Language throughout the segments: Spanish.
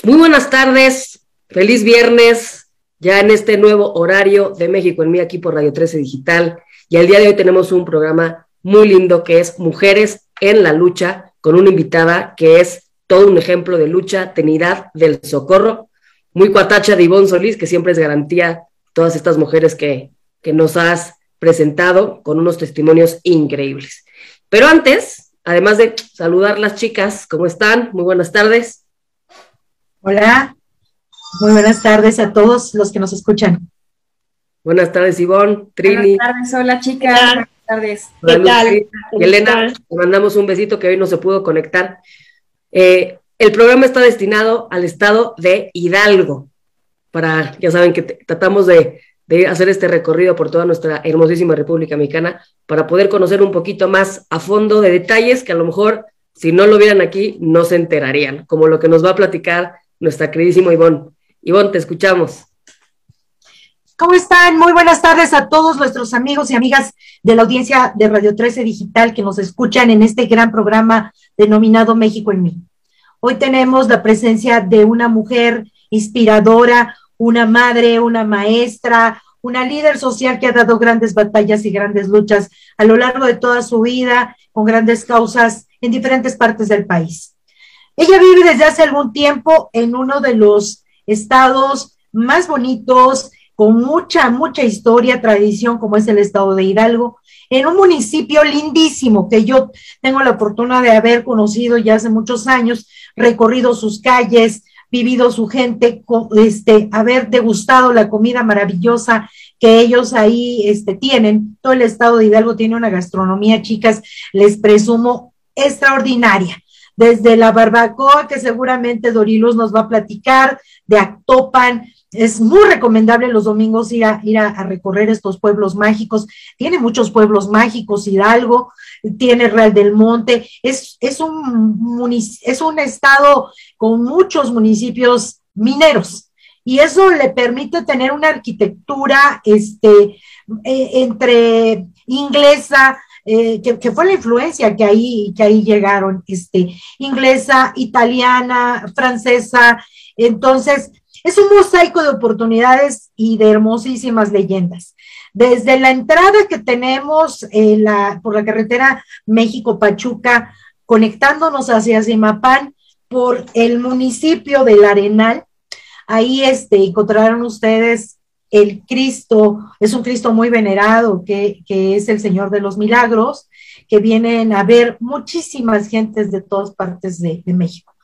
Muy buenas tardes, feliz viernes, ya en este nuevo horario de México en mí aquí por Radio 13 Digital. Y el día de hoy tenemos un programa muy lindo que es Mujeres en la Lucha, con una invitada que es todo un ejemplo de lucha, tenidad del socorro, muy cuatacha de Ivonne Solís, que siempre es garantía todas estas mujeres que, que nos has presentado con unos testimonios increíbles. Pero antes, además de saludar las chicas, ¿cómo están? Muy buenas tardes. Hola, muy buenas tardes a todos los que nos escuchan. Buenas tardes, Ivonne, Trini. Buenas tardes, hola chicas. Buenas tardes. ¿Qué tal? Elena, te mandamos un besito que hoy no se pudo conectar. Eh, el programa está destinado al estado de Hidalgo, para, ya saben que tratamos de, de hacer este recorrido por toda nuestra hermosísima República Mexicana para poder conocer un poquito más a fondo de detalles que a lo mejor si no lo vieran aquí no se enterarían, como lo que nos va a platicar nuestra queridísima Ivonne. Ivonne, te escuchamos. ¿Cómo están? Muy buenas tardes a todos nuestros amigos y amigas de la audiencia de Radio 13 Digital que nos escuchan en este gran programa denominado México en mí. Hoy tenemos la presencia de una mujer inspiradora, una madre, una maestra, una líder social que ha dado grandes batallas y grandes luchas a lo largo de toda su vida con grandes causas en diferentes partes del país. Ella vive desde hace algún tiempo en uno de los estados más bonitos, con mucha, mucha historia, tradición, como es el estado de Hidalgo, en un municipio lindísimo que yo tengo la fortuna de haber conocido ya hace muchos años, recorrido sus calles, vivido su gente, este, haber degustado la comida maravillosa que ellos ahí este, tienen. Todo el estado de Hidalgo tiene una gastronomía, chicas, les presumo, extraordinaria desde la barbacoa, que seguramente Dorilos nos va a platicar, de Actopan. Es muy recomendable los domingos ir a, ir a, recorrer estos pueblos mágicos. Tiene muchos pueblos mágicos, Hidalgo, tiene Real del Monte. Es, es, un, es un estado con muchos municipios mineros y eso le permite tener una arquitectura este, eh, entre inglesa, eh, que, fue la influencia que ahí, que ahí llegaron, este, inglesa, italiana, francesa. Entonces, es un mosaico de oportunidades y de hermosísimas leyendas. Desde la entrada que tenemos eh, la, por la carretera México-Pachuca, conectándonos hacia Zimapán, por el municipio del Arenal, ahí este, encontrarán ustedes el Cristo, es un Cristo muy venerado, que, es el Señor de los Milagros, que vienen a ver muchísimas gentes de todas partes de, México.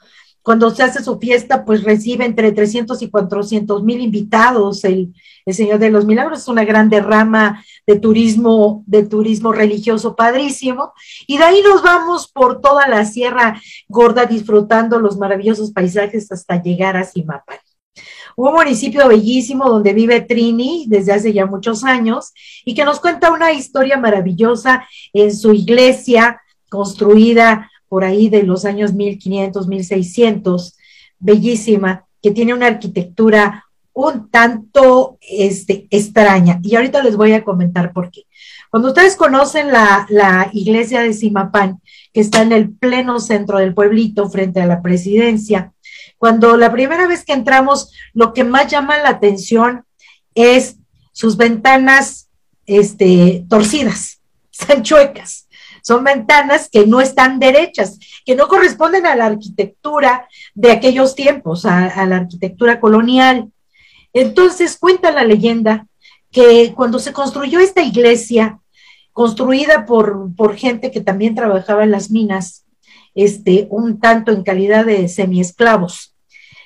Cuando se hace su fiesta, pues recibe entre 300 y 400 mil invitados. El, Señor de los Milagros es una gran derrama de turismo, de turismo religioso padrísimo. Y de ahí nos vamos por toda la Sierra Gorda disfrutando los maravillosos paisajes hasta llegar a Simapán un municipio bellísimo donde vive Trini desde hace ya muchos años y que nos cuenta una historia maravillosa en su iglesia construida por ahí de los años 1500, 1600, bellísima, que tiene una arquitectura un tanto este, extraña. Y ahorita les voy a comentar por qué. Cuando ustedes conocen la, la iglesia de Simapán, que está en el pleno centro del pueblito frente a la presidencia, cuando la primera vez que entramos, lo que más llama la atención es sus ventanas este, torcidas, están chuecas. Son ventanas que no están derechas, que no corresponden a la arquitectura de aquellos tiempos, a, la arquitectura colonial. Entonces cuenta la leyenda que cuando se construyó esta iglesia, construida por, por gente que también trabajaba en las minas, este, un tanto en calidad de semiesclavos.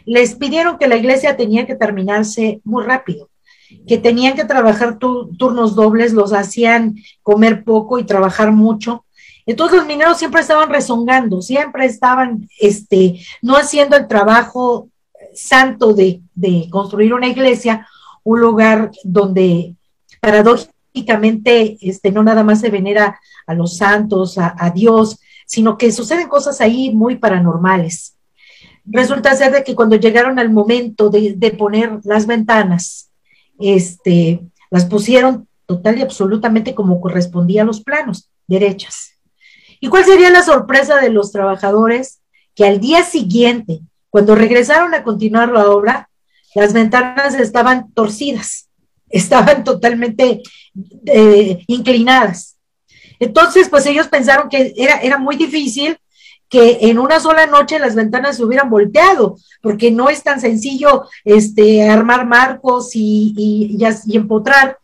Les pidieron que la iglesia tenía que terminarse muy rápido, que tenían que trabajar turnos dobles, los hacían comer poco y trabajar mucho. Entonces los mineros siempre estaban rezongando, siempre estaban este, no haciendo el trabajo santo de, construir una iglesia, un lugar donde paradójicamente este, no nada más se venera a los santos, a Dios, sino que suceden cosas ahí muy paranormales. Resulta ser de que cuando llegaron al momento de, poner las ventanas, este, las pusieron total y absolutamente como correspondía a los planos, derechas. ¿Y cuál sería la sorpresa de los trabajadores? Que al día siguiente, Cuando regresaron a continuar la obra, las ventanas estaban torcidas, estaban totalmente eh, inclinadas. Entonces, pues ellos pensaron que era, era muy difícil que en una sola noche las ventanas se hubieran volteado, porque no es tan sencillo este, armar marcos y, y, empotrar.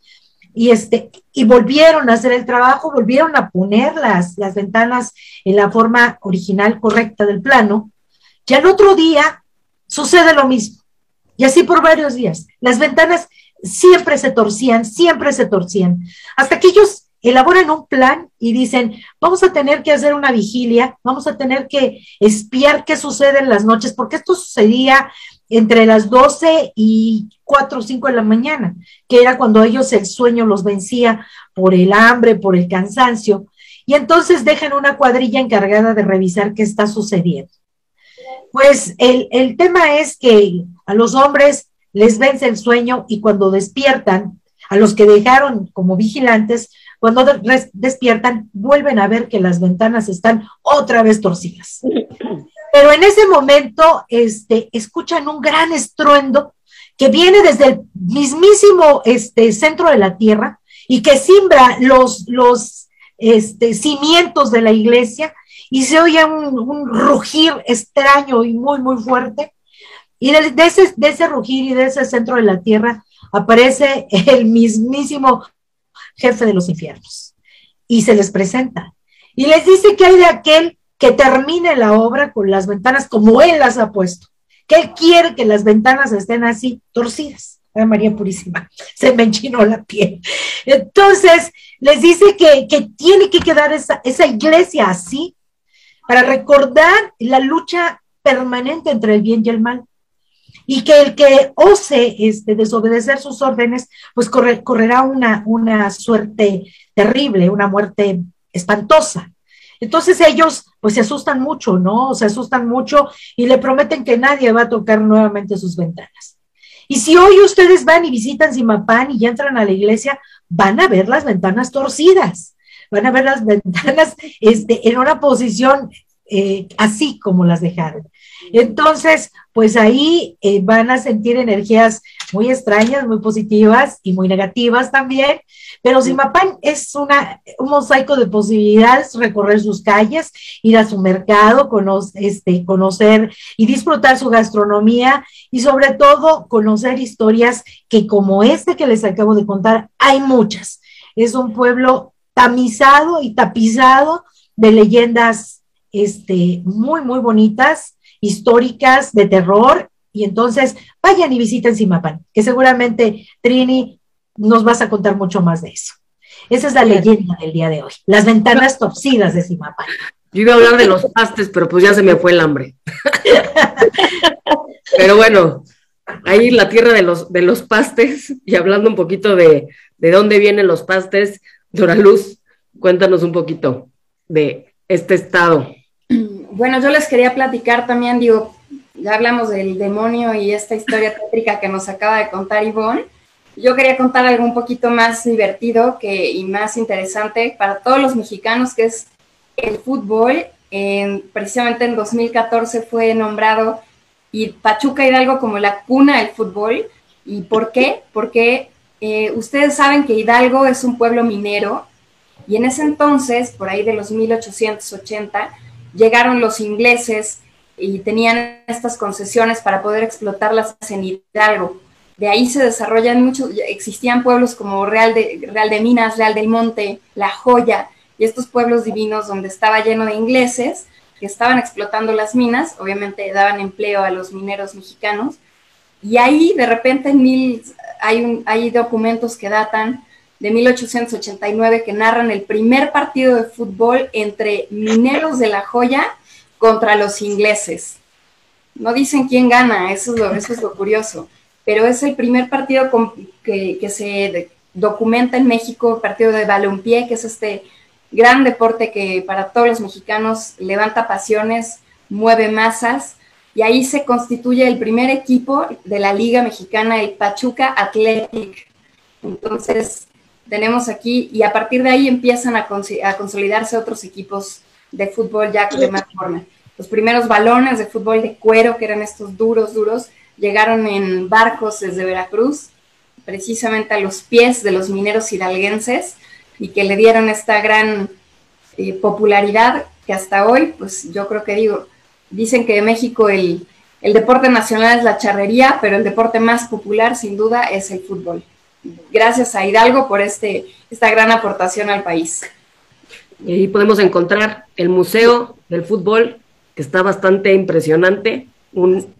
Y, este, y volvieron a hacer el trabajo, volvieron a poner las, las ventanas en la forma original correcta del plano. Y al otro día sucede lo mismo. Y así por varios días. Las ventanas siempre se torcían, siempre se torcían. Hasta que ellos elaboran un plan y dicen, vamos a tener que hacer una vigilia, vamos a tener que espiar qué sucede en las noches, porque esto sucedía entre las 12 y 4 o 5 de la mañana, que era cuando ellos el sueño los vencía por el hambre, por el cansancio, y entonces dejan una cuadrilla encargada de revisar qué está sucediendo. Pues el, el tema es que a los hombres les vence el sueño y cuando despiertan, a los que dejaron como vigilantes, cuando despiertan, vuelven a ver que las ventanas están otra vez torcidas. Pero en ese momento, este, escuchan un gran estruendo que viene desde el mismísimo este, centro de la tierra y que simbra los, los este, cimientos de la iglesia y se oye un, rugir extraño y muy, muy fuerte. Y de, ese, de ese rugir y de ese centro de la tierra aparece el mismísimo jefe de los infiernos. Y se les presenta. Y les dice que hay de aquel que termine la obra con las ventanas como él las ha puesto. Que él quiere que las ventanas estén así, torcidas. Ay, María Purísima, se me enchinó la piel. Entonces, les dice que, que tiene que quedar esa, esa iglesia así para recordar la lucha permanente entre el bien y el mal y que el que ose este, desobedecer sus órdenes, pues correrá una, una suerte terrible, una muerte espantosa. Entonces ellos pues se asustan mucho, ¿no? Se asustan mucho y le prometen que nadie va a tocar nuevamente sus ventanas. Y si hoy ustedes van y visitan Simapán y entran a la iglesia, van a ver las ventanas torcidas, van a ver las ventanas este, en una posición eh, así como las dejaron. Entonces, pues ahí eh, van a sentir energías muy extrañas, muy positivas y muy negativas también. Pero Simapán es una, un mosaico de posibilidades, recorrer sus calles, ir a su mercado, este, conocer y disfrutar su gastronomía y sobre todo conocer historias que como este que les acabo de contar, hay muchas. Es un pueblo tamizado y tapizado de leyendas este, muy, muy bonitas históricas de terror. Y entonces vayan y visiten Simapán, que seguramente Trini nos vas a contar mucho más de eso. Esa es la leyenda del día de hoy, las ventanas torcidas de Simapán. Yo iba a hablar de los pastes, pero pues ya se me fue el hambre. pero bueno, ahí la tierra de los, de los pastes, y hablando un poquito de, de dónde vienen los pastes, Dora Luz, cuéntanos un poquito de este estado. Bueno, yo les quería platicar también, digo, ya hablamos del demonio y esta historia tétrica que nos acaba de contar Ivonne. Yo quería contar algo un poquito más divertido que, y más interesante para todos los mexicanos, que es el fútbol. precisamente en 2014 fue nombrado y Pachuca Hidalgo como la cuna del fútbol. ¿Y por qué? Porque eh, ustedes saben que Hidalgo es un pueblo minero y en ese entonces, por ahí de los 1880, llegaron los ingleses y tenían estas concesiones para poder explotarlas en Hidalgo. De ahí se desarrollan muchos, existían pueblos como Real de, Real de Minas, Real del Monte, La Joya, y estos pueblos divinos donde estaba lleno de ingleses que estaban explotando las minas, obviamente daban empleo a los mineros mexicanos, y ahí de repente hay, hay documentos que datan de 1889 que narran el primer partido de fútbol entre mineros de la joya contra los ingleses. No dicen quién gana, eso es lo, curioso, pero es el primer partido que, que, se documenta en México, el partido de balompié, que es este gran deporte que para todos los mexicanos levanta pasiones, mueve masas, y ahí se constituye el primer equipo de la Liga Mexicana, el Pachuca Athletic. Entonces, tenemos aquí y a partir de ahí empiezan a, consolidarse otros equipos de fútbol ya de más forma. los primeros balones de fútbol de cuero, que eran estos duros, duros, llegaron en barcos desde Veracruz, precisamente a los pies de los mineros hidalguenses, y que le dieron esta gran eh, popularidad que hasta hoy, pues yo creo que digo, dicen que de México el, el deporte nacional es la charrería, pero el deporte más popular sin duda es el fútbol. Gracias a Hidalgo por este, esta gran aportación al país. Y ahí podemos encontrar el Museo del Fútbol, que está bastante impresionante. Un,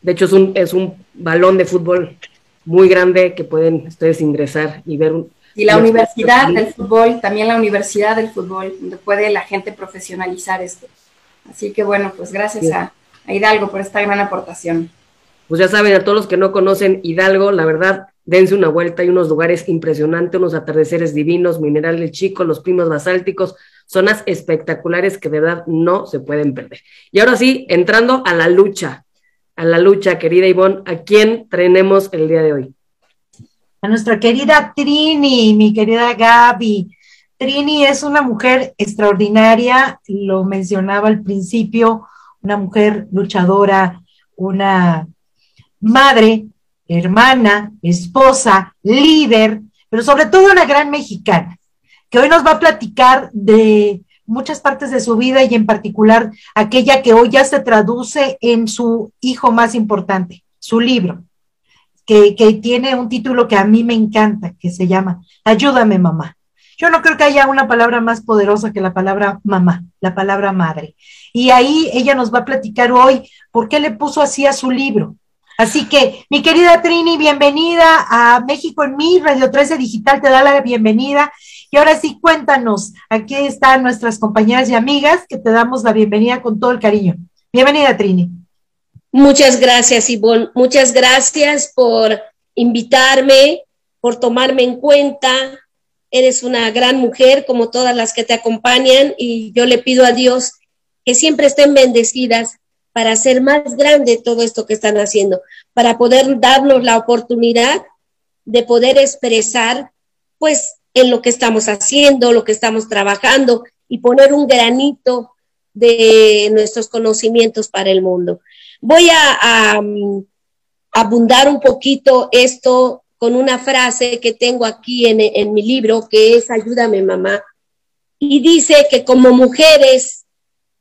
de hecho, es un, es un balón de fútbol muy grande que pueden ustedes ingresar y ver. y la Universidad del Fútbol, también la Universidad del Fútbol, donde puede la gente profesionalizar esto. Así que bueno, pues gracias a, a Hidalgo por esta gran aportación. Pues ya saben, a todos los que no conocen Hidalgo, la verdad, dense una vuelta, hay unos lugares impresionantes, unos atardeceres divinos, minerales chicos, los primos basálticos, zonas espectaculares que de verdad no se pueden perder. Y ahora sí, entrando a la lucha, a la lucha, querida Ivonne, ¿a quién tenemos el día de hoy? A nuestra querida Trini, mi querida Gaby. Trini es una mujer extraordinaria, lo mencionaba al principio, una mujer luchadora, una madre, hermana, esposa, líder, pero sobre todo una gran mexicana, que hoy nos va a platicar de muchas partes de su vida y en particular aquella que hoy ya se traduce en su hijo más importante, su libro, que, que tiene un título que a mí me encanta, que se llama Ayúdame mamá. Yo no creo que haya una palabra más poderosa que la palabra mamá, la palabra madre. Y ahí ella nos va a platicar hoy por qué le puso así a su libro. Así que, mi querida Trini, bienvenida a México en mí, Radio 13 Digital te da la bienvenida. Y ahora sí, cuéntanos, aquí están nuestras compañeras y amigas que te damos la bienvenida con todo el cariño. Bienvenida, Trini. Muchas gracias, Ivonne. Muchas gracias por invitarme, por tomarme en cuenta. Eres una gran mujer como todas las que te acompañan y yo le pido a Dios que siempre estén bendecidas para hacer más grande todo esto que están haciendo, para poder darnos la oportunidad de poder expresar, pues, en lo que estamos haciendo, lo que estamos trabajando y poner un granito de nuestros conocimientos para el mundo. Voy a, mm, abundar un poquito esto con una frase que tengo aquí en, en mi libro, que es Ayúdame mamá, y dice que como mujeres,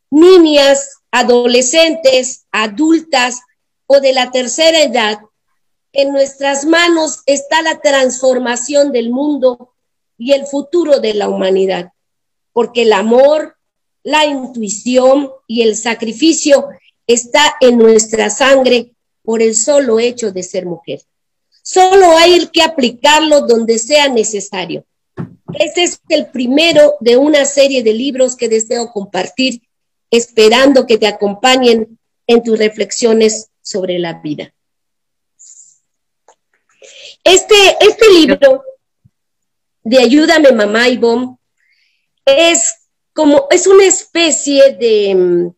niñas, adolescentes, adultas o de la tercera edad, en nuestras manos está la transformación del mundo y el futuro de la humanidad, porque el amor, la intuición y el sacrificio está en nuestra sangre por el solo hecho de ser mujer. Solo hay que aplicarlo donde sea necesario. Este es el primero de una serie de libros que deseo compartir esperando que te acompañen en tus reflexiones sobre la vida. Este, este libro de Ayúdame Mamá y Bom es como, es una especie de, mm,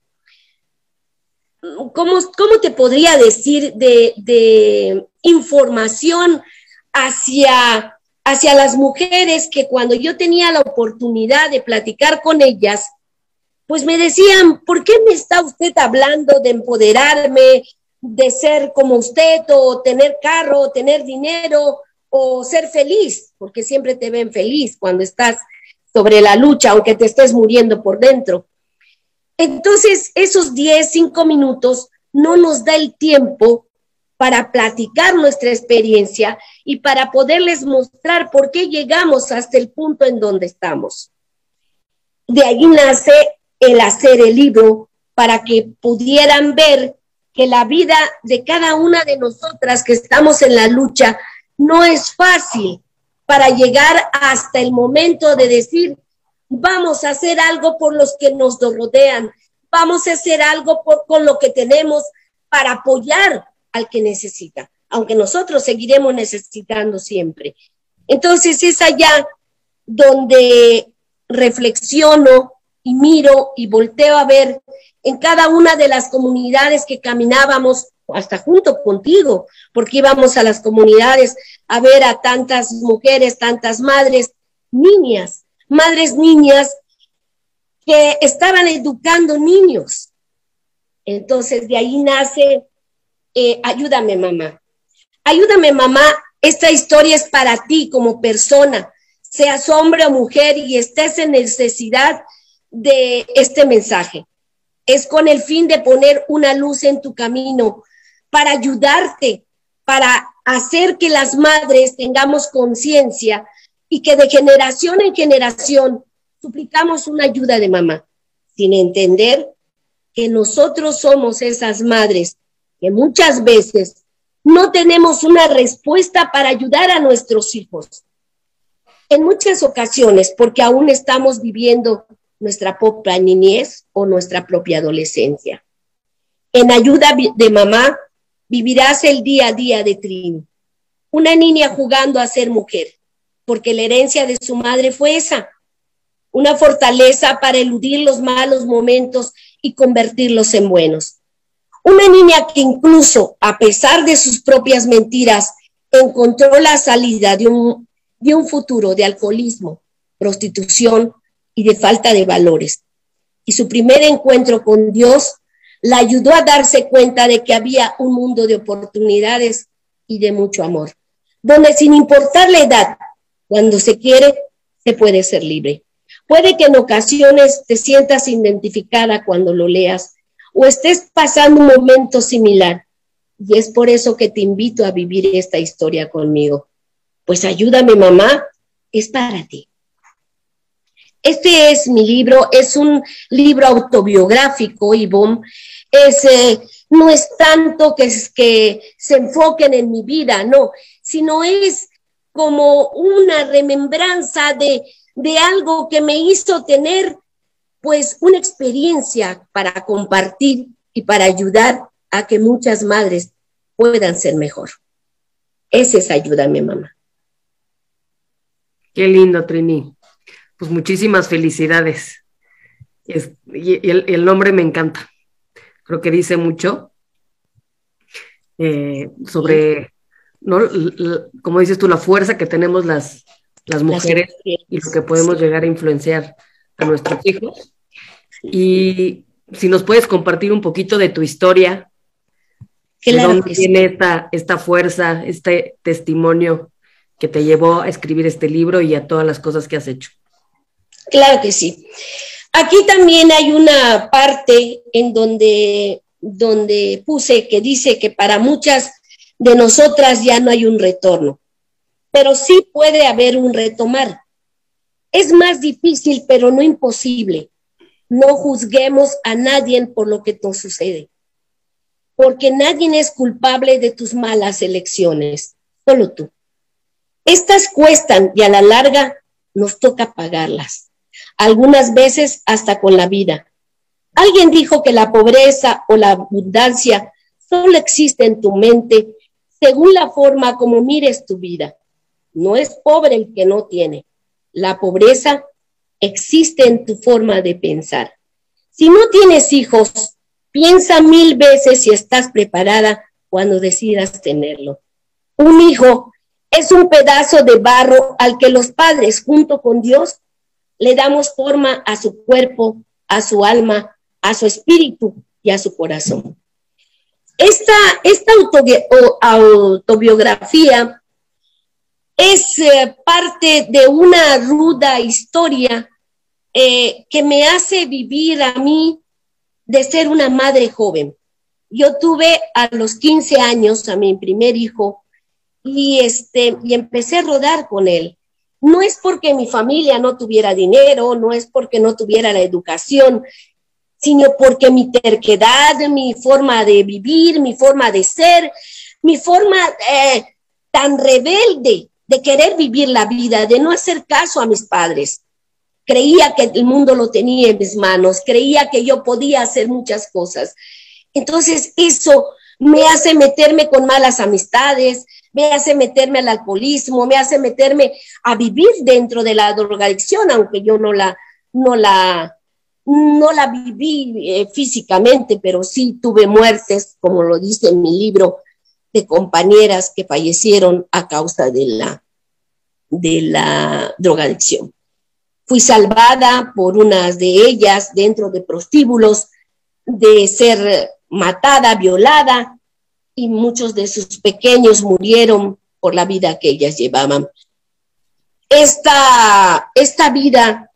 ¿cómo, cómo te podría decir? De, de información hacia, hacia las mujeres que cuando yo tenía la oportunidad de platicar con ellas, pues me decían, ¿por qué me está usted hablando de empoderarme, de ser como usted, o tener carro, o tener dinero, o ser feliz? Porque siempre te ven feliz cuando estás sobre la lucha, aunque te estés muriendo por dentro. Entonces, esos 10, 5 minutos no nos da el tiempo para platicar nuestra experiencia y para poderles mostrar por qué llegamos hasta el punto en donde estamos. De ahí nace el hacer el libro para que pudieran ver que la vida de cada una de nosotras que estamos en la lucha no es fácil para llegar hasta el momento de decir, vamos a hacer algo por los que nos rodean, vamos a hacer algo por, con lo que tenemos para apoyar al que necesita, aunque nosotros seguiremos necesitando siempre. Entonces es allá donde reflexiono y miro y volteo a ver en cada una de las comunidades que caminábamos, hasta junto contigo, porque íbamos a las comunidades a ver a tantas mujeres, tantas madres, niñas, madres niñas que estaban educando niños, Entonces de ahí nace, eh, ayúdame mamá. Ayúdame mamá, esta historia es para ti como persona, seas hombre o mujer y estés en necesidad de este mensaje. Es con el fin de poner una luz en tu camino para ayudarte, para hacer que las madres tengamos conciencia y que de generación en generación suplicamos una ayuda de mamá, sin entender que nosotros somos esas madres que muchas veces no tenemos una respuesta para ayudar a nuestros hijos. En muchas ocasiones, porque aún estamos viviendo nuestra propia niñez o nuestra propia adolescencia. En ayuda de mamá, vivirás el día a día de Trini. Una niña jugando a ser mujer, porque la herencia de su madre fue esa, una fortaleza para eludir los malos momentos y convertirlos en buenos. Una niña que incluso, a pesar de sus propias mentiras, encontró la salida de un, de un futuro de alcoholismo, prostitución y de falta de valores. Y su primer encuentro con Dios la ayudó a darse cuenta de que había un mundo de oportunidades y de mucho amor, donde sin importar la edad, cuando se quiere, se puede ser libre. Puede que en ocasiones te sientas identificada cuando lo leas o estés pasando un momento similar. Y es por eso que te invito a vivir esta historia conmigo. Pues ayúdame, mamá, es para ti. Este es mi libro, es un libro autobiográfico, Ivonne. Es, eh, no es tanto que, que se enfoquen en mi vida, no, sino es como una remembranza de, de algo que me hizo tener pues una experiencia para compartir y para ayudar a que muchas madres puedan ser mejor. Esa es ayúdame, mamá. Qué lindo, Trini. Pues muchísimas felicidades. y el, nombre me encanta. Creo que dice mucho eh, sobre, ¿no? como dices tú, la fuerza que tenemos las, las mujeres y lo que podemos llegar a influenciar a nuestros hijos. Y si nos puedes compartir un poquito de tu historia, de dónde viene esta, esta fuerza, este testimonio que te llevó a escribir este libro y a todas las cosas que has hecho. Claro que sí. Aquí también hay una parte en donde, donde puse que dice que para muchas de nosotras ya no hay un retorno pero sí puede haber un retomar. Es más difícil, pero no imposible. No juzguemos a nadie por lo que nos sucede, porque nadie es culpable de tus malas elecciones, solo tú. Estas cuestan y a la larga nos toca pagarlas, algunas veces hasta con la vida. Alguien dijo que la pobreza o la abundancia solo existe en tu mente según la forma como mires tu vida. No es pobre el que no tiene. La pobreza existe en tu forma de pensar. Si no tienes hijos, piensa mil veces si estás preparada cuando decidas tenerlo. Un hijo es un pedazo de barro al que los padres, junto con Dios, le damos forma a su cuerpo, a su alma, a su espíritu y a su corazón. Esta, esta autobiografía es eh, parte de una ruda historia eh, que me hace vivir a mí de ser una madre joven. Yo tuve a los 15 años a mi primer hijo y, este, y empecé a rodar con él. No es porque mi familia no tuviera dinero, no es porque no tuviera la educación, sino porque mi terquedad, mi forma de vivir, mi forma de ser, mi forma eh, tan rebelde de querer vivir la vida, de no hacer caso a mis padres. Creía que el mundo lo tenía en mis manos, creía que yo podía hacer muchas cosas. Entonces eso me hace meterme con malas amistades, me hace meterme al alcoholismo, me hace meterme a vivir dentro de la drogadicción, aunque yo no la, no la, no la viví eh, físicamente, pero sí tuve muertes, como lo dice en mi libro, de compañeras que fallecieron a causa de la, de la drogadicción. Fui salvada por unas de ellas dentro de prostíbulos de ser matada, violada, y muchos de sus pequeños murieron por la vida que ellas llevaban. Esta, esta vida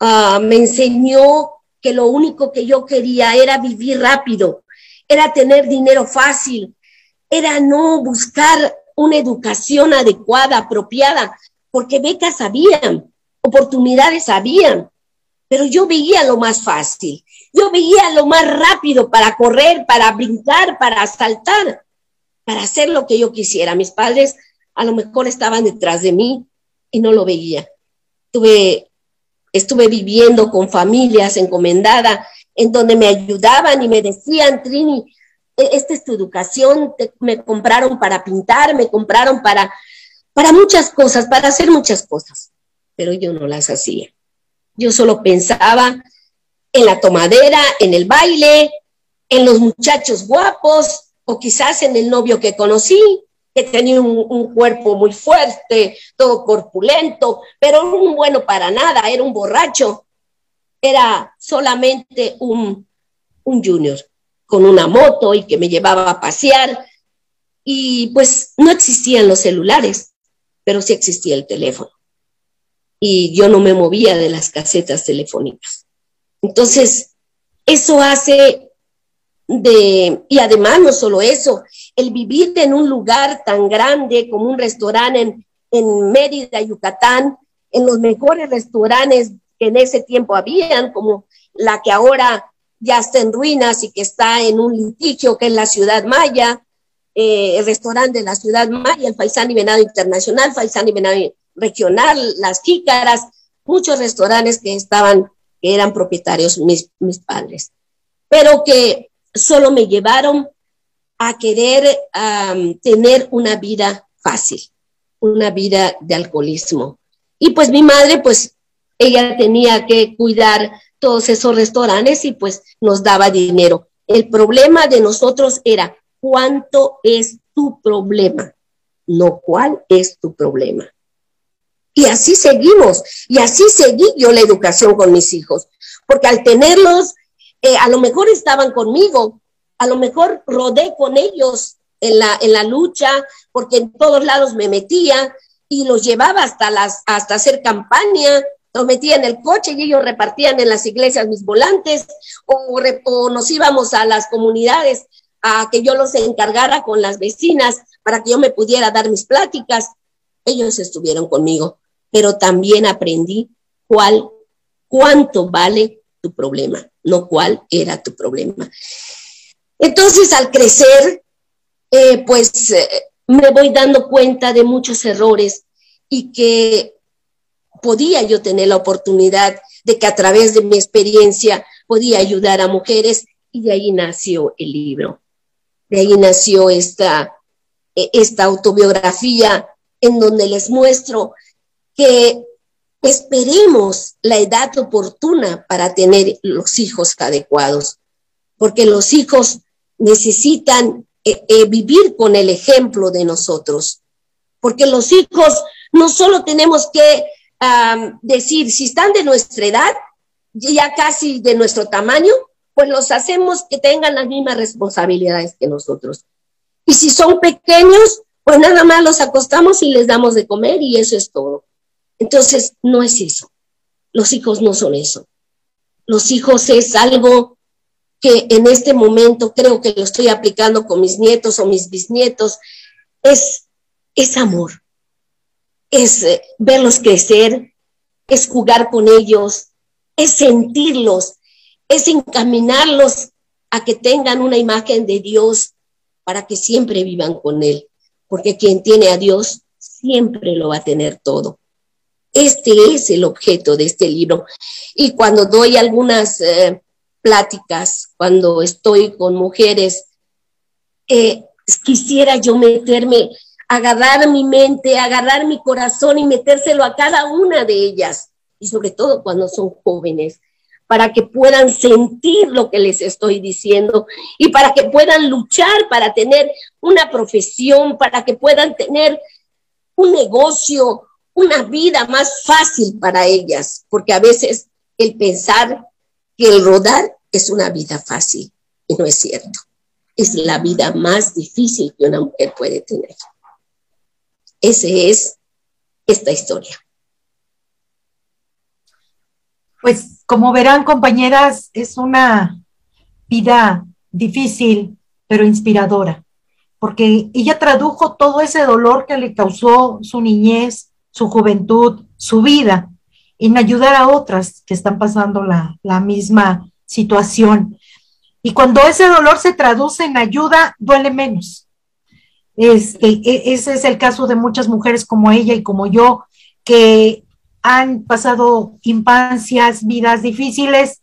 uh, me enseñó que lo único que yo quería era vivir rápido, era tener dinero fácil, era no buscar una educación adecuada, apropiada, porque becas habían, oportunidades habían, pero yo veía lo más fácil, yo veía lo más rápido para correr, para brincar, para saltar, para hacer lo que yo quisiera. Mis padres a lo mejor estaban detrás de mí y no lo veía. Tuve, estuve viviendo con familias encomendadas en donde me ayudaban y me decían, Trini, e, esta es tu educación, me compraron para pintar, me compraron para, para muchas cosas, para hacer muchas cosas, pero yo no las hacía. Yo solo pensaba en la tomadera, en el baile, en los muchachos guapos o quizás en el novio que conocí, que tenía un, cuerpo muy fuerte, todo corpulento, pero un bueno para nada, era un borracho, era solamente un, un junior con una moto y que me llevaba a pasear. Y pues no existían los celulares, pero sí existía el teléfono. Y yo no me movía de las casetas telefónicas. Entonces, eso hace de, y además no solo eso, el vivir en un lugar tan grande como un restaurante en, Mérida, Yucatán, en los mejores restaurantes que en ese tiempo habían, como la que ahora ya está en ruinas y que está en un litigio que es la Ciudad Maya, eh, el restaurante de la Ciudad Maya, el Faisán y Venado Internacional, Faisán y Venado Regional, Las Jícaras, muchos restaurantes que estaban que eran propietarios mis, mis padres, pero que solo me llevaron a querer tener una vida fácil, una vida de alcoholismo. Y pues mi madre, pues ella tenía que cuidar todos esos restaurantes y pues nos daba dinero. El problema de nosotros era cuánto es tu problema, no cuál es tu problema. Y así seguimos, y así seguí yo la educación con mis hijos, porque al tenerlos, eh, a lo mejor estaban conmigo, a lo mejor rodé con ellos en la, en la lucha, porque en todos lados me metía y los llevaba hasta, las, hasta hacer campaña, los metía en el coche y ellos repartían en las iglesias mis volantes, o, o nos íbamos a las comunidades a que yo los encargara con las vecinas para que yo me pudiera dar mis pláticas. Ellos estuvieron conmigo pero también aprendí cuál, cuánto vale tu problema, no cuál era tu problema. Entonces, al crecer, eh, pues eh, me voy dando cuenta de muchos errores y que podía yo tener la oportunidad de que a través de mi experiencia podía ayudar a mujeres y de ahí nació el libro. De ahí nació esta, e, esta autobiografía en donde les muestro que esperemos la edad oportuna para tener los hijos adecuados, porque los hijos necesitan eh, eh, vivir con el ejemplo de nosotros, porque los hijos no solo tenemos que decir, si están de nuestra edad, ya casi de nuestro tamaño, pues los hacemos que tengan las mismas responsabilidades que nosotros. Y si son pequeños, pues nada más los acostamos y les damos de comer y eso es todo. Entonces, no es eso. Los hijos no son eso. Los hijos es algo que en este momento creo que lo estoy aplicando con mis nietos o mis bisnietos. Es, es amor. Es eh, verlos crecer, es jugar con ellos, es sentirlos, es encaminarlos a que tengan una imagen de Dios para que siempre vivan con Él. Porque quien tiene a Dios siempre lo va a tener todo. Este es el objeto de este libro. Y cuando doy algunas eh, pláticas, cuando estoy con mujeres, eh, quisiera yo meterme, agarrar mi mente, agarrar mi corazón y metérselo a cada una de ellas, y sobre todo cuando son jóvenes, para que puedan sentir lo que les estoy diciendo y para que puedan luchar para tener una profesión, para que puedan tener un negocio, una vida más fácil para ellas, porque a veces el pensar que el rodar es una vida fácil y no es cierto. Es la vida más difícil que una mujer puede tener. Esa es esta historia. Pues como verán, compañeras, es una vida difícil, pero inspiradora, porque ella tradujo todo ese dolor que le causó su niñez, su juventud, su vida, en ayudar a otras que están pasando la, la misma situación. Y cuando ese dolor se traduce en ayuda, duele menos. Este, e, ese es el caso de muchas mujeres como ella y como yo, que han pasado infancias, vidas difíciles,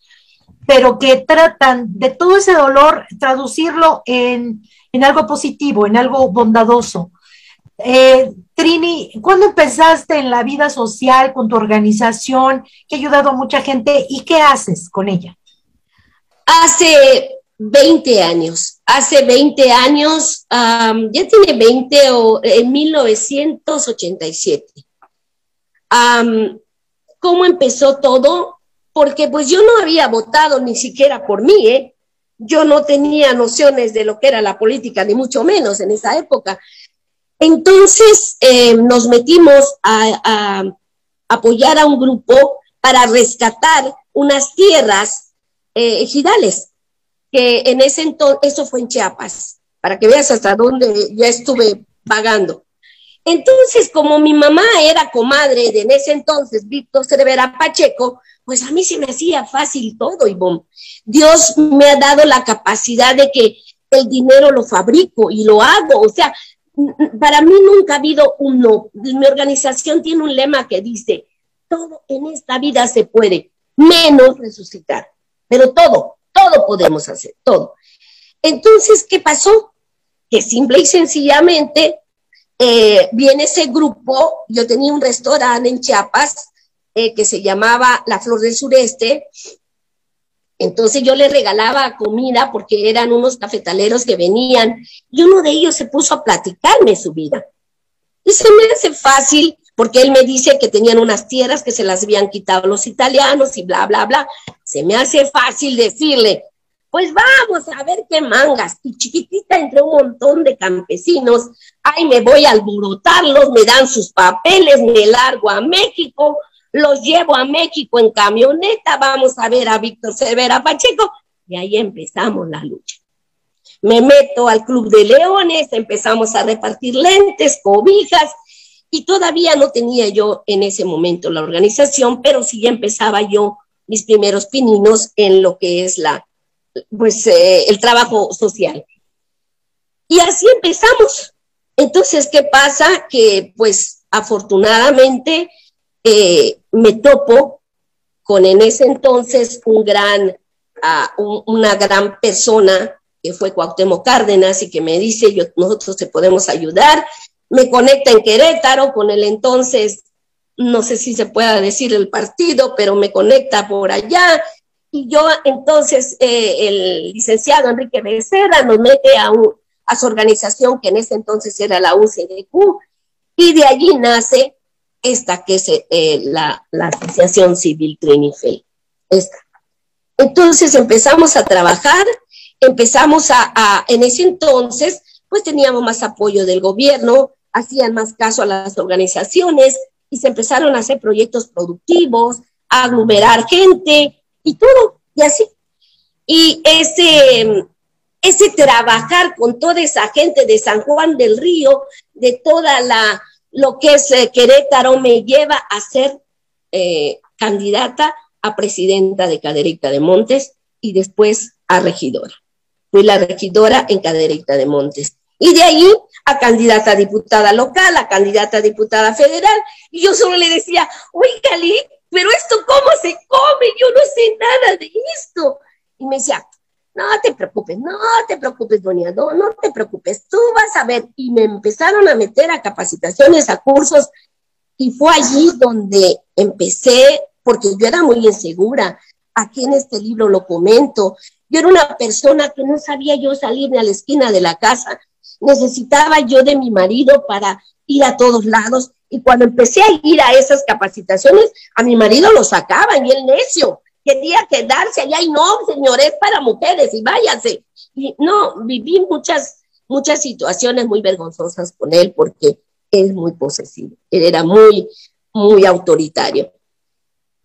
pero que tratan de todo ese dolor traducirlo en, algo positivo, en algo bondadoso. Eh, Trini, ¿cuándo empezaste en la vida social con tu organización que ha ayudado a mucha gente y qué haces con ella? Hace 20 años, hace 20 años, ya tiene 20 o en 1987. ¿Cómo empezó todo? Porque pues yo no había votado ni siquiera por mí, ¿eh? Yo no tenía nociones de lo que era la política, ni mucho menos en esa época. Entonces eh, nos metimos a, apoyar a un grupo para rescatar unas tierras eh, ejidales, que en ese entonces, eso fue en Chiapas, para que veas hasta dónde ya estuve pagando. Entonces, como mi mamá era comadre de en ese entonces Víctor Cervera Pacheco, pues a mí se me hacía fácil todo, Ivonne. Dios me ha dado la capacidad de que el dinero lo fabrico y lo hago. O sea, para mí nunca ha habido un no. Mi organización tiene un lema que dice, todo en esta vida se puede, menos resucitar. Pero todo, todo podemos hacer, todo. Entonces, ¿qué pasó? Que simple y sencillamente eh, viene ese grupo, yo tenía un restaurante en Chiapas eh, que se llamaba La Flor del Sureste, entonces yo le regalaba comida porque eran unos cafetaleros que venían y uno de ellos se puso a platicarme su vida. Y se me hace fácil porque él me dice que tenían unas tierras que se las habían quitado los italianos y bla, bla, bla. Se me hace fácil decirle, pues vamos a ver qué mangas. Y chiquitita entre un montón de campesinos, ay, me voy a alborotarlos, me dan sus papeles, me largo a México, los llevo a México en camioneta, vamos a ver a Víctor Cervera Pacheco, y ahí empezamos la lucha. Me meto al Club de Leones, empezamos a repartir lentes, cobijas, y todavía no tenía yo en ese momento la organización, pero sí empezaba yo mis primeros pininos en lo que es la pues, eh, el trabajo social. Y así empezamos. Entonces, ¿qué pasa? Que pues afortunadamente eh, me topo con en ese entonces un gran, ah, una gran persona que fue Cuauhtémoc Cárdenas y que me dice, yo, nosotros te podemos ayudar. Me conecta en Querétaro con el entonces, no sé si se pueda decir el partido, pero me conecta por allá y yo entonces, eh, el licenciado Enrique Becerra nos mete a, a su organización, que en ese entonces era la UCDQ, y de allí nace esta que es eh, la, la, Asociación Civil Trinifel. Esta. Entonces empezamos a trabajar, empezamos a, en ese entonces, pues teníamos más apoyo del gobierno, hacían más caso a las organizaciones y se empezaron a hacer proyectos productivos, a aglomerar gente, y todo, y así. Y ese, ese trabajar con toda esa gente de San Juan del Río, de toda la, lo que es eh, Querétaro, me lleva a ser eh, candidata a presidenta de Cadereyta de Montes y después a regidora. Fui la regidora en Cadereyta de Montes. Y de ahí a candidata a diputada local, a candidata a diputada federal. Y yo solo le decía, oiga, pero esto cómo se come, yo no sé nada de esto. Y me decía, no te preocupes, no te preocupes, doña, no, no te preocupes, tú vas a ver. Y me empezaron a meter a capacitaciones, a cursos, y fue allí donde empecé, porque yo era muy insegura. Aquí en este libro lo comento. Yo era una persona que no sabía yo salir ni a la esquina de la casa. Necesitaba yo de mi marido para ir a todos lados. Y cuando empecé a ir a esas capacitaciones, a mi marido lo sacaban y el necio. Quería quedarse allá y no, señor, es para mujeres y váyanse. Y no, viví muchas, muchas situaciones muy vergonzosas con él porque es muy posesivo, él era muy, muy autoritario.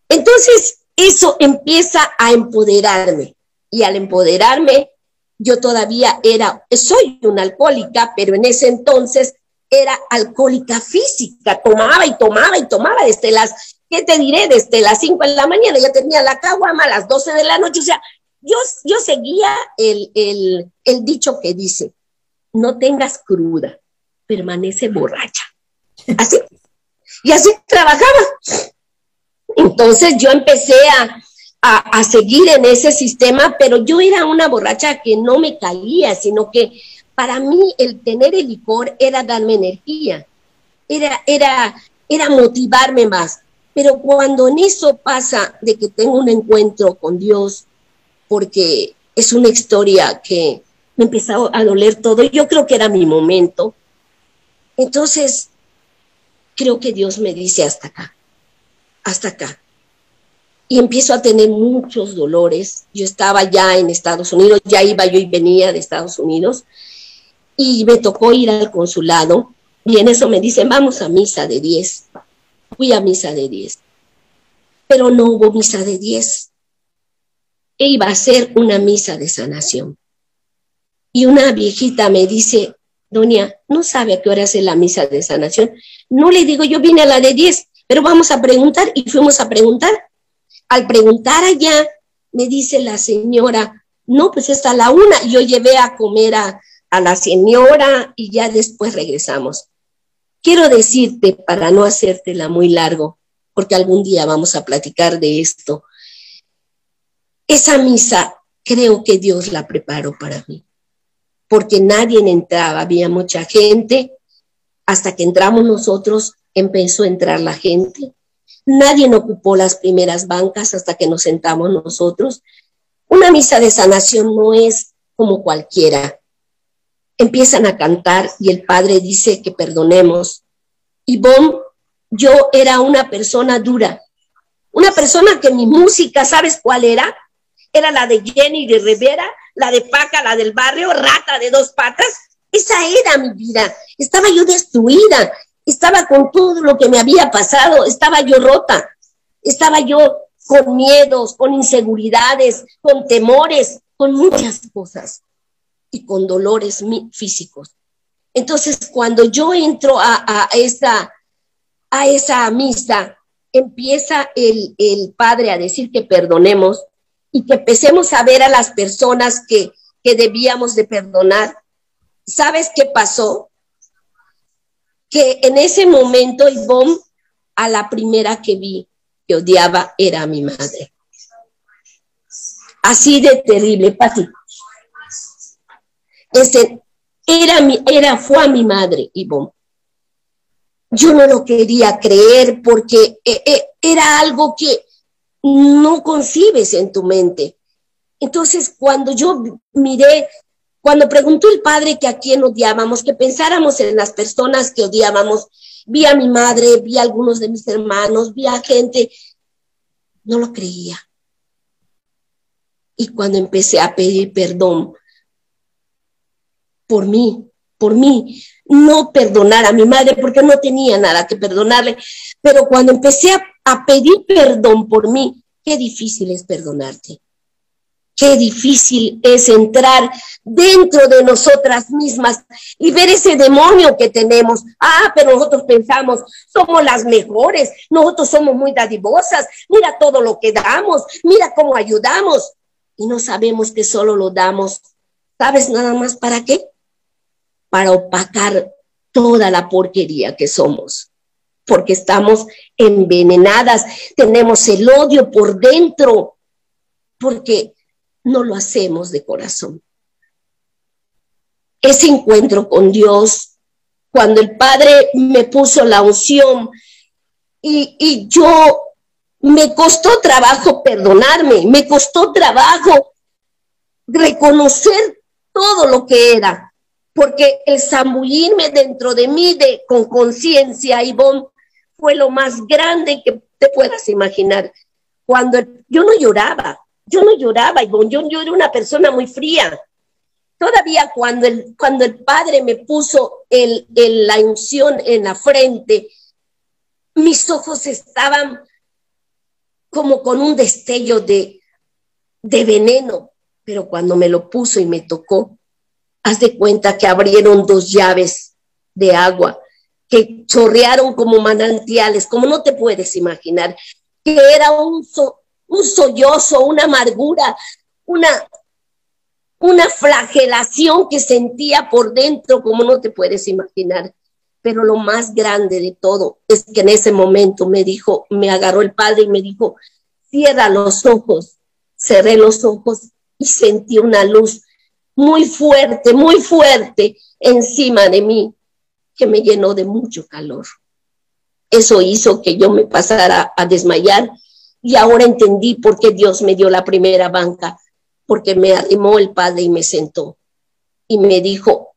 Entonces, eso empieza a empoderarme y al empoderarme, yo todavía era, soy una alcohólica, pero en ese entonces era alcohólica física, tomaba y tomaba y tomaba desde las, ¿qué te diré? Desde las 5 de la mañana ya tenía la caguama a las 12 de la noche, o sea, yo, yo seguía el, el, el dicho que dice, no tengas cruda, permanece borracha. Así. Y así trabajaba. Entonces yo empecé a, a, seguir en ese sistema, pero yo era una borracha que no me caía, sino que para mí el tener el licor era darme energía, era, era, era motivarme más. Pero cuando en eso pasa de que tengo un encuentro con Dios, porque es una historia que me empezó a doler todo, yo creo que era mi momento. Entonces, creo que Dios me dice hasta acá, hasta acá y empiezo a tener muchos dolores. Yo estaba ya en Estados Unidos, ya iba yo y venía de Estados Unidos y me tocó ir al consulado y en eso me dicen, vamos a misa de 10. Fui a misa de 10, pero no hubo misa de 10. E iba a ser una misa de sanación. Y una viejita me dice, doña, ¿no sabe a qué hora es la misa de sanación? No le digo, yo vine a la de 10, pero vamos a preguntar y fuimos a preguntar al preguntar allá, me dice la señora, no, pues está la una. Yo llevé a comer a, a la señora y ya después regresamos. Quiero decirte, para no hacértela muy largo, porque algún día vamos a platicar de esto, esa misa creo que Dios la preparó para mí, porque nadie entraba, había mucha gente, hasta que entramos nosotros empezó a entrar la gente, Nadie ocupó las primeras bancas hasta que nos sentamos nosotros. Una misa de sanación no es como cualquiera. Empiezan a cantar y el padre dice que perdonemos. Y Bom, yo era una persona dura, una persona que mi música, ¿sabes cuál era? Era la de Jenny de Rivera, la de Paca, la del barrio, rata de dos patas. Esa era mi vida. Estaba yo destruida estaba con todo lo que me había pasado, estaba yo rota, estaba yo con miedos, con inseguridades, con temores, con muchas cosas y con dolores físicos. Entonces, cuando yo entro a, a esa, a esa misa, empieza el, el, Padre a decir que perdonemos y que empecemos a ver a las personas que, que debíamos de perdonar. ¿Sabes qué pasó? que en ese momento Ivonne, a la primera que vi que odiaba era a mi madre. Así de terrible, Pati. Este, era mi, era, fue a mi madre, Ivonne. Yo no lo quería creer porque eh, eh, era algo que no concibes en tu mente. Entonces, cuando yo miré cuando preguntó el padre que a quién odiábamos, que pensáramos en las personas que odiábamos, vi a mi madre, vi a algunos de mis hermanos, vi a gente, no lo creía. Y cuando empecé a pedir perdón por mí, por mí, no perdonar a mi madre porque no tenía nada que perdonarle, pero cuando empecé a, pedir perdón por mí, qué difícil es perdonarte. Qué difícil es entrar dentro de nosotras mismas y ver ese demonio que tenemos. Ah, pero nosotros pensamos, somos las mejores, nosotros somos muy dadivosas, mira todo lo que damos, mira cómo ayudamos. Y no sabemos que solo lo damos. ¿Sabes nada más para qué? Para opacar toda la porquería que somos. Porque estamos envenenadas, tenemos el odio por dentro. Porque no lo hacemos de corazón. Ese encuentro con Dios, cuando el Padre me puso la unción y, yo me costó trabajo perdonarme, me costó trabajo reconocer todo lo que era, porque el zambullirme dentro de mí de, con conciencia, Ivonne, fue lo más grande que te puedas imaginar cuando yo no lloraba, yo no lloraba, yo, yo era una persona muy fría. Todavía cuando el, cuando el padre me puso el, la unción en la frente, mis ojos estaban como con un destello de, de veneno, pero cuando me lo puso y me tocó, haz de cuenta que abrieron dos llaves de agua que chorrearon como manantiales, como no te puedes imaginar, que era un, un sollozo, una amargura, una, una flagelación que sentía por dentro, como no te puedes imaginar. Pero lo más grande de todo es que en ese momento me dijo, me agarró el padre y me dijo, cierra los ojos. Cerré los ojos y sentí una luz muy fuerte, muy fuerte encima de mí, que me llenó de mucho calor. Eso hizo que yo me pasara a desmayar y ahora entendí por qué Dios me dio la primera banca, porque me arrimó el Padre y me sentó y me dijo,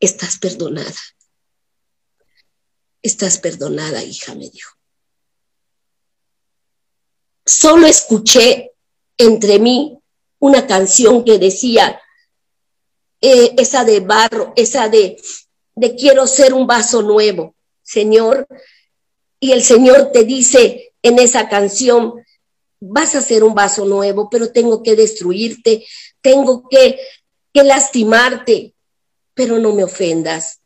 estás perdonada. Estás perdonada, hija, me dijo. Solo escuché entre mí una canción que decía, eh, esa de barro, esa de, de quiero ser un vaso nuevo, Señor. Y el Señor te dice en esa canción, vas a ser un vaso nuevo, pero tengo que destruirte, tengo que, que lastimarte, pero no me ofendas.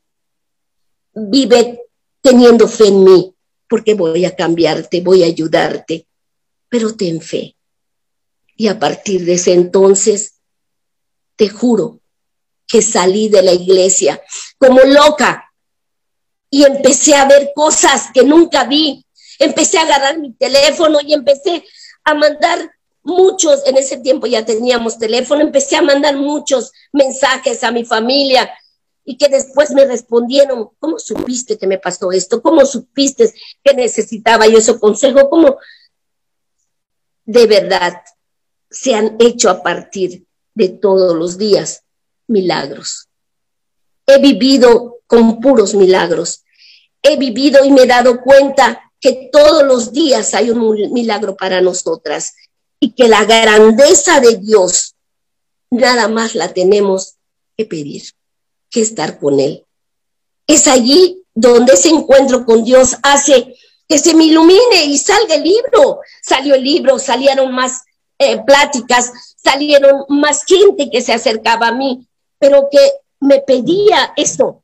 Vive teniendo fe en mí, porque voy a cambiarte, voy a ayudarte, pero ten fe. Y a partir de ese entonces, te juro que salí de la iglesia como loca y empecé a ver cosas que nunca vi. Empecé a agarrar mi teléfono y empecé a mandar muchos, en ese tiempo ya teníamos teléfono, empecé a mandar muchos mensajes a mi familia y que después me respondieron, ¿cómo supiste que me pasó esto? ¿Cómo supiste que necesitaba yo ese consejo? ¿Cómo? De verdad, se han hecho a partir de todos los días milagros. He vivido con puros milagros. He vivido y me he dado cuenta que todos los días hay un milagro para nosotras y que la grandeza de Dios nada más la tenemos que pedir, que estar con Él. Es allí donde ese encuentro con Dios hace que se me ilumine y salga el libro. Salió el libro, salieron más eh, pláticas, salieron más gente que se acercaba a mí, pero que me pedía eso,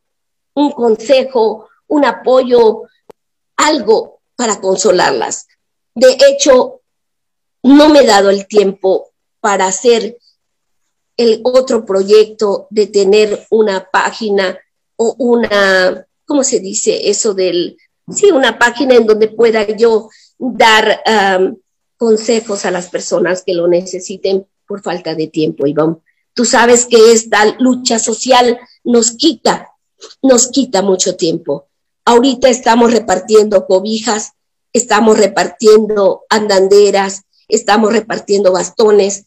un consejo, un apoyo, algo para consolarlas. De hecho, no me he dado el tiempo para hacer el otro proyecto de tener una página o una, ¿cómo se dice eso del, sí, una página en donde pueda yo dar consejos a las personas que lo necesiten por falta de tiempo, Iván. Tú sabes que esta lucha social nos quita, nos quita mucho tiempo. Ahorita estamos repartiendo cobijas, estamos repartiendo andanderas, estamos repartiendo bastones,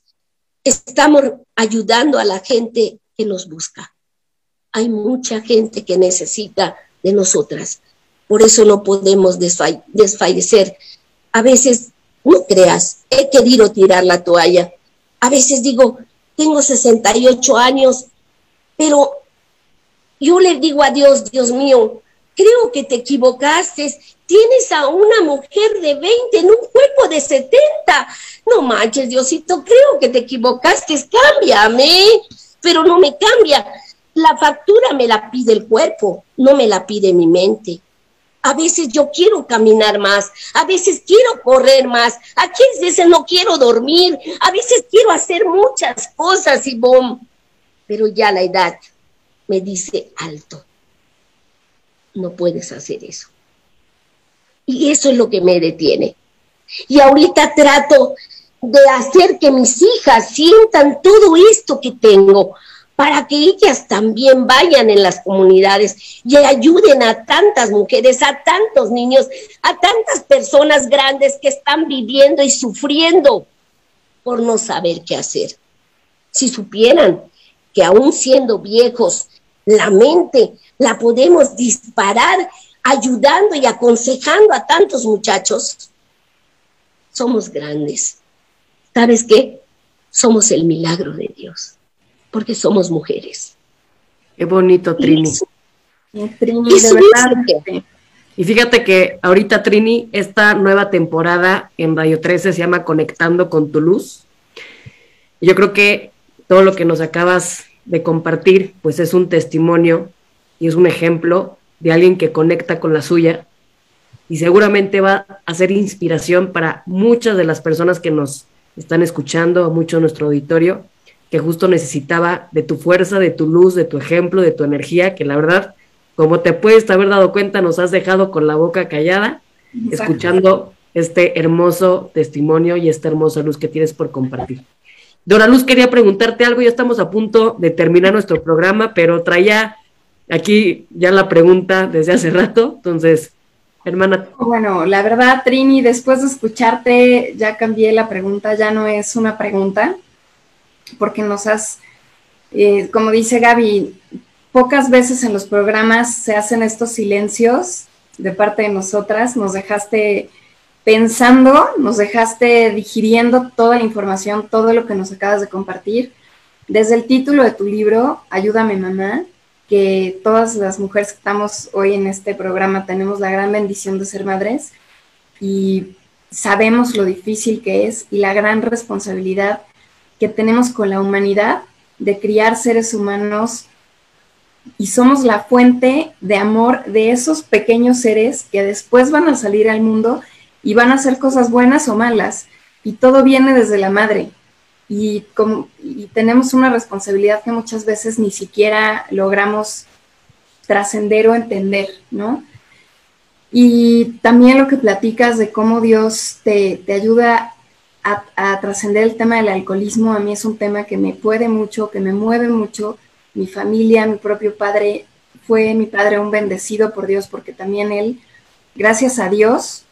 estamos ayudando a la gente que nos busca. Hay mucha gente que necesita de nosotras. Por eso no podemos desfallecer. A veces no creas, he querido tirar la toalla. A veces digo, tengo 68 años, pero yo le digo a Dios, Dios mío, creo que te equivocaste. Tienes a una mujer de 20 en un cuerpo de 70. No manches, Diosito, creo que te equivocaste. Cámbiame, pero no me cambia. La factura me la pide el cuerpo, no me la pide mi mente. A veces yo quiero caminar más, a veces quiero correr más, a veces no quiero dormir, a veces quiero hacer muchas cosas y bom, pero ya la edad me dice alto, no puedes hacer eso. Y eso es lo que me detiene. Y ahorita trato de hacer que mis hijas sientan todo esto que tengo, para que ellas también vayan en las comunidades y ayuden a tantas mujeres, a tantos niños, a tantas personas grandes que están viviendo y sufriendo por no saber qué hacer. Si supieran que aún siendo viejos, la mente la podemos disparar ayudando y aconsejando a tantos muchachos. somos grandes. ¿Sabes qué? Somos el milagro de Dios, porque somos mujeres. Qué bonito, Trini. Trini, de verdad. Y fíjate que ahorita, Trini, esta nueva temporada en Radio 13 se llama Conectando con tu luz. Yo creo que todo lo que nos acabas de compartir, pues es un testimonio y es un ejemplo de alguien que conecta con la suya y seguramente va a ser inspiración para muchas de las personas que nos están escuchando, mucho nuestro auditorio, que justo necesitaba de tu fuerza, de tu luz, de tu ejemplo, de tu energía, que la verdad, como te puedes haber dado cuenta, nos has dejado con la boca callada, escuchando este hermoso testimonio y esta hermosa luz que tienes por compartir. Dora Luz, quería preguntarte algo, ya estamos a punto de terminar nuestro programa, pero traía aquí ya la pregunta desde hace rato, entonces, hermana. Bueno, la verdad, Trini, después de escucharte, ya cambié la pregunta, ya no es una pregunta, porque nos has, eh, como dice Gaby, pocas veces en los programas se hacen estos silencios de parte de nosotras, nos dejaste pensando, nos dejaste digiriendo toda la información, todo lo que nos acabas de compartir. Desde el título de tu libro, Ayúdame mamá, que todas las mujeres que estamos hoy en este programa tenemos la gran bendición de ser madres y sabemos lo difícil que es y la gran responsabilidad que tenemos con la humanidad de criar seres humanos y somos la fuente de amor de esos pequeños seres que después van a salir al mundo y van a hacer cosas buenas o malas, y todo viene desde la madre. Y, como, tenemos una responsabilidad que muchas veces ni siquiera logramos trascender o entender, ¿no? Y también lo que platicas de cómo Dios te, ayuda a, a trascender el tema del alcoholismo, a mí es un tema que me puede mucho, que me mueve mucho. Mi familia, mi propio padre, fue mi padre un bendecido por Dios, porque también él, gracias a Dios,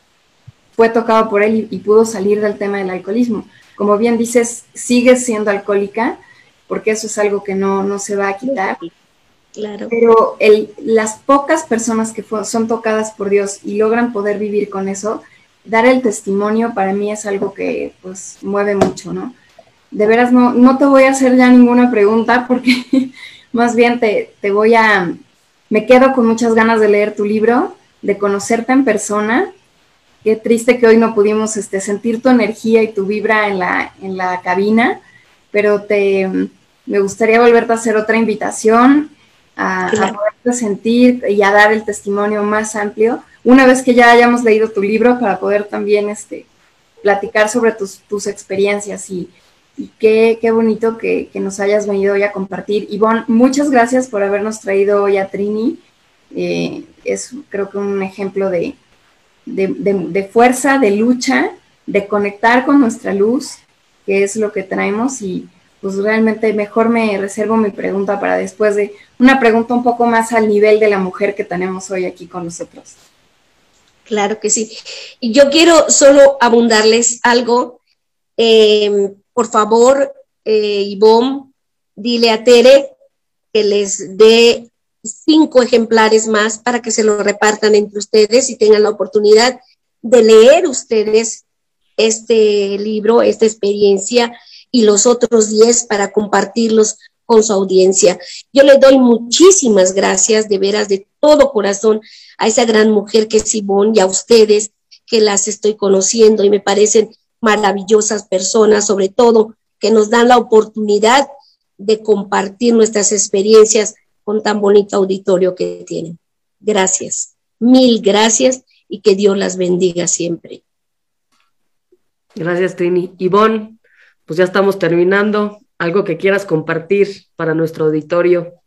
fue tocado por él y, pudo salir del tema del alcoholismo. Como bien dices, sigues siendo alcohólica, porque eso es algo que no, no se va a quitar. Claro. Pero el, las pocas personas que son tocadas por Dios y logran poder vivir con eso, dar el testimonio para mí es algo que pues mueve mucho, ¿no? De veras no, no te voy a hacer ya ninguna pregunta porque más bien te, te voy a, me quedo con muchas ganas de leer tu libro, de conocerte en persona. Qué triste que hoy no pudimos este, sentir tu energía y tu vibra en la, en la cabina, pero te, me gustaría volverte a hacer otra invitación a, poderte sentir y a dar el testimonio más amplio, una vez que ya hayamos leído tu libro, para poder también este, platicar sobre tus, tus experiencias y, qué, qué, bonito que, que, nos hayas venido hoy a compartir. Ivonne, muchas gracias por habernos traído hoy a Trini. Eh, es creo que un ejemplo de, de, fuerza, de lucha, de conectar con nuestra luz, que es lo que traemos y pues realmente mejor me reservo mi pregunta para después de una pregunta un poco más al nivel de la mujer que tenemos hoy aquí con nosotros. Claro que sí. Y yo quiero solo abundarles algo. Eh, por favor, eh, Ivonne, dile a Tere que les dé cinco ejemplares más para que se lo repartan entre ustedes y tengan la oportunidad de leer ustedes este libro, esta experiencia y los otros diez para compartirlos con su audiencia. Yo le doy muchísimas gracias de veras de todo corazón a esa gran mujer que es Simón y a ustedes que las estoy conociendo y me parecen maravillosas personas, sobre todo que nos dan la oportunidad de compartir nuestras experiencias con tan bonito auditorio que tienen. Gracias, mil gracias y que Dios las bendiga siempre. Gracias, Trini. Ivonne, pues ya estamos terminando. ¿Algo que quieras compartir para nuestro auditorio?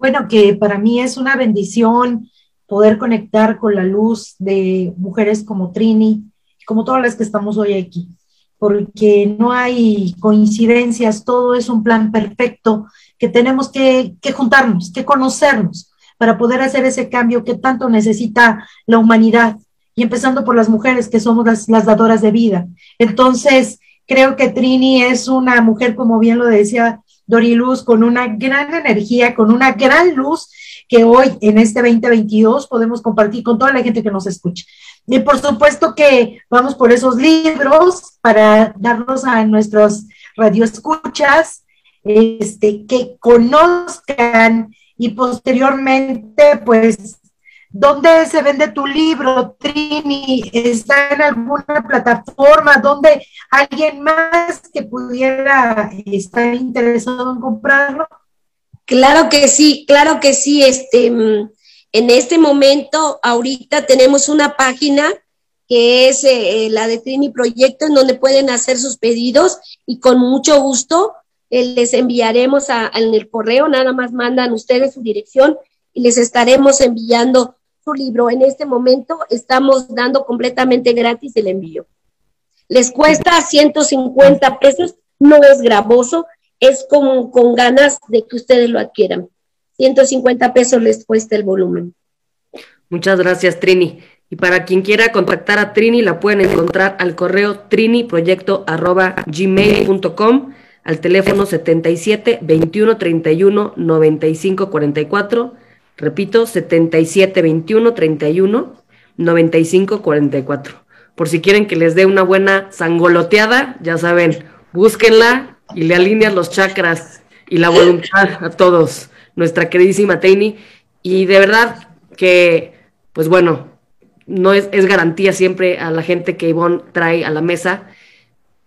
Bueno, que para mí es una bendición poder conectar con la luz de mujeres como Trini, como todas las que estamos hoy aquí, porque no hay coincidencias, todo es un plan perfecto que tenemos que, juntarnos, que conocernos para poder hacer ese cambio que tanto necesita la humanidad y empezando por las mujeres que somos las, las, dadoras de vida. Entonces, creo que Trini es una mujer, como bien lo decía Doriluz, con una gran energía, con una gran luz que hoy en este 2022 podemos compartir con toda la gente que nos escucha. Y por supuesto que vamos por esos libros para darnos a nuestros radioescuchas, este, que conozcan y posteriormente, pues, ¿dónde se vende tu libro, Trini? ¿Está en alguna plataforma? ¿Dónde alguien más que pudiera estar interesado en comprarlo? Claro que sí, claro que sí. Este, mm, en este momento, ahorita tenemos una página que es eh, la de Trini Proyecto, en donde pueden hacer sus pedidos y con mucho gusto eh, les enviaremos en el correo, nada más mandan ustedes su dirección y les estaremos enviando libro. En este momento estamos dando completamente gratis el envío. Les cuesta 150 pesos, no es gravoso, es con, con ganas de que ustedes lo adquieran. 150 pesos les cuesta el volumen. Muchas gracias, Trini. Y para quien quiera contactar a Trini, la pueden encontrar al correo triniproyecto.gmail.com, al teléfono 77 21 31 95 44. Repito, 77 21 31 95 44. Por si quieren que les dé una buena sangoloteada, ya saben, búsquenla y le alinean los chakras y la voluntad a todos, nuestra queridísima Trini. Y de verdad que, pues bueno, no es, garantía siempre a la gente que Ivonne trae a la mesa,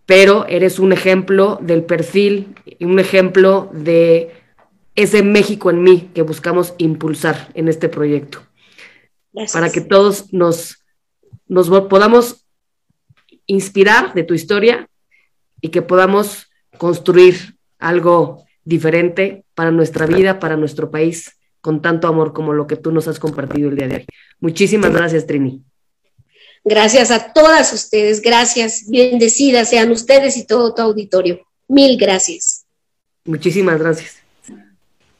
pero eres un ejemplo del perfil, un ejemplo de ese México en mí que buscamos impulsar en este proyecto. Para que todos nos, nos podamos inspirar de tu historia y que podamos construir algo diferente para nuestra vida, para nuestro país con tanto amor como lo que tú nos has compartido el día de hoy. Muchísimas gracias, Trini. Gracias a todas ustedes, gracias, bendecidas sean ustedes y todo tu auditorio. Mil gracias. Muchísimas gracias.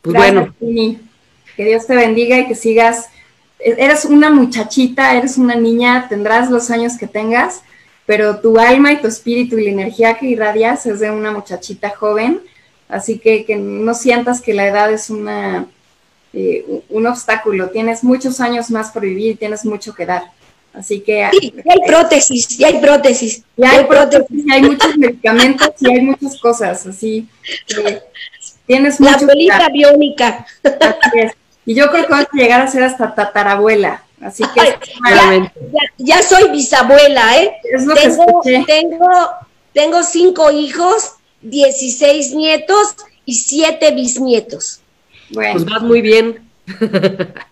Pues bueno. Que Dios te bendiga y que sigas. Eres una muchachita, eres una niña, tendrás los años que tengas, pero tu alma y tu espíritu y la energía que irradias es de una muchachita joven, así que que no sientas que la edad es una eh, un obstáculo. Tienes muchos años más por vivir, tienes mucho que dar. Así que... Sí, hay prótesis, ya hay prótesis. Ya hay, prótesis, hay muchos medicamentos y hay muchas cosas, así tienes La abuelita biónica. Y yo creo que vas a llegar a ser hasta tatarabuela. Así que ya, soy bisabuela, ¿eh? tengo, tengo, tengo cinco hijos, 16 nietos y siete bisnietos. Bueno. Pues vas muy bien.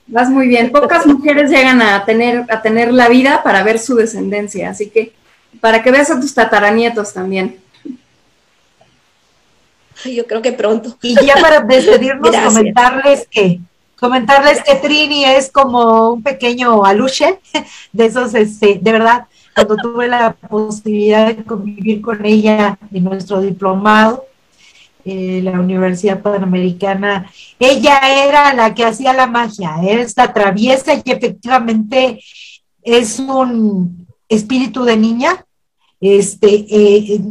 Vas muy bien. Pocas mujeres llegan a tener, a tener la vida para ver su descendencia, así que para que veas a tus tataranietos también. Yo creo que pronto. Y ya para despedirnos, comentarles que comentarles que Trini es como un pequeño aluche de esos, este, de verdad, cuando tuve la posibilidad de convivir con ella en nuestro diplomado, eh, la Universidad Panamericana, ella era la que hacía la magia, esta traviesa y efectivamente es un espíritu de niña, este, eh,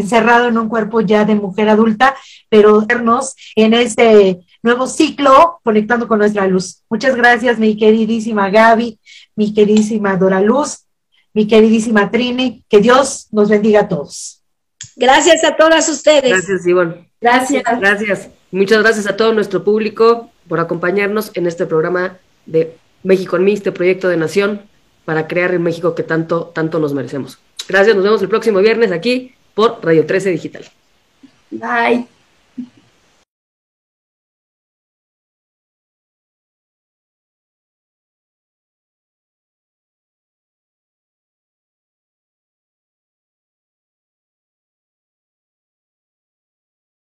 encerrado en un cuerpo ya de mujer adulta, pero vernos en este nuevo ciclo conectando con nuestra luz. Muchas gracias, mi queridísima Gaby, mi queridísima Dora Luz, mi queridísima Trini, que Dios nos bendiga a todos. Gracias a todas ustedes. Gracias, Ivonne. Gracias. Gracias. Muchas gracias a todo nuestro público por acompañarnos en este programa de México en mí, este proyecto de nación para crear el México que tanto, tanto nos merecemos. Gracias, nos vemos el próximo viernes aquí por Radio 13 Digital. Bye.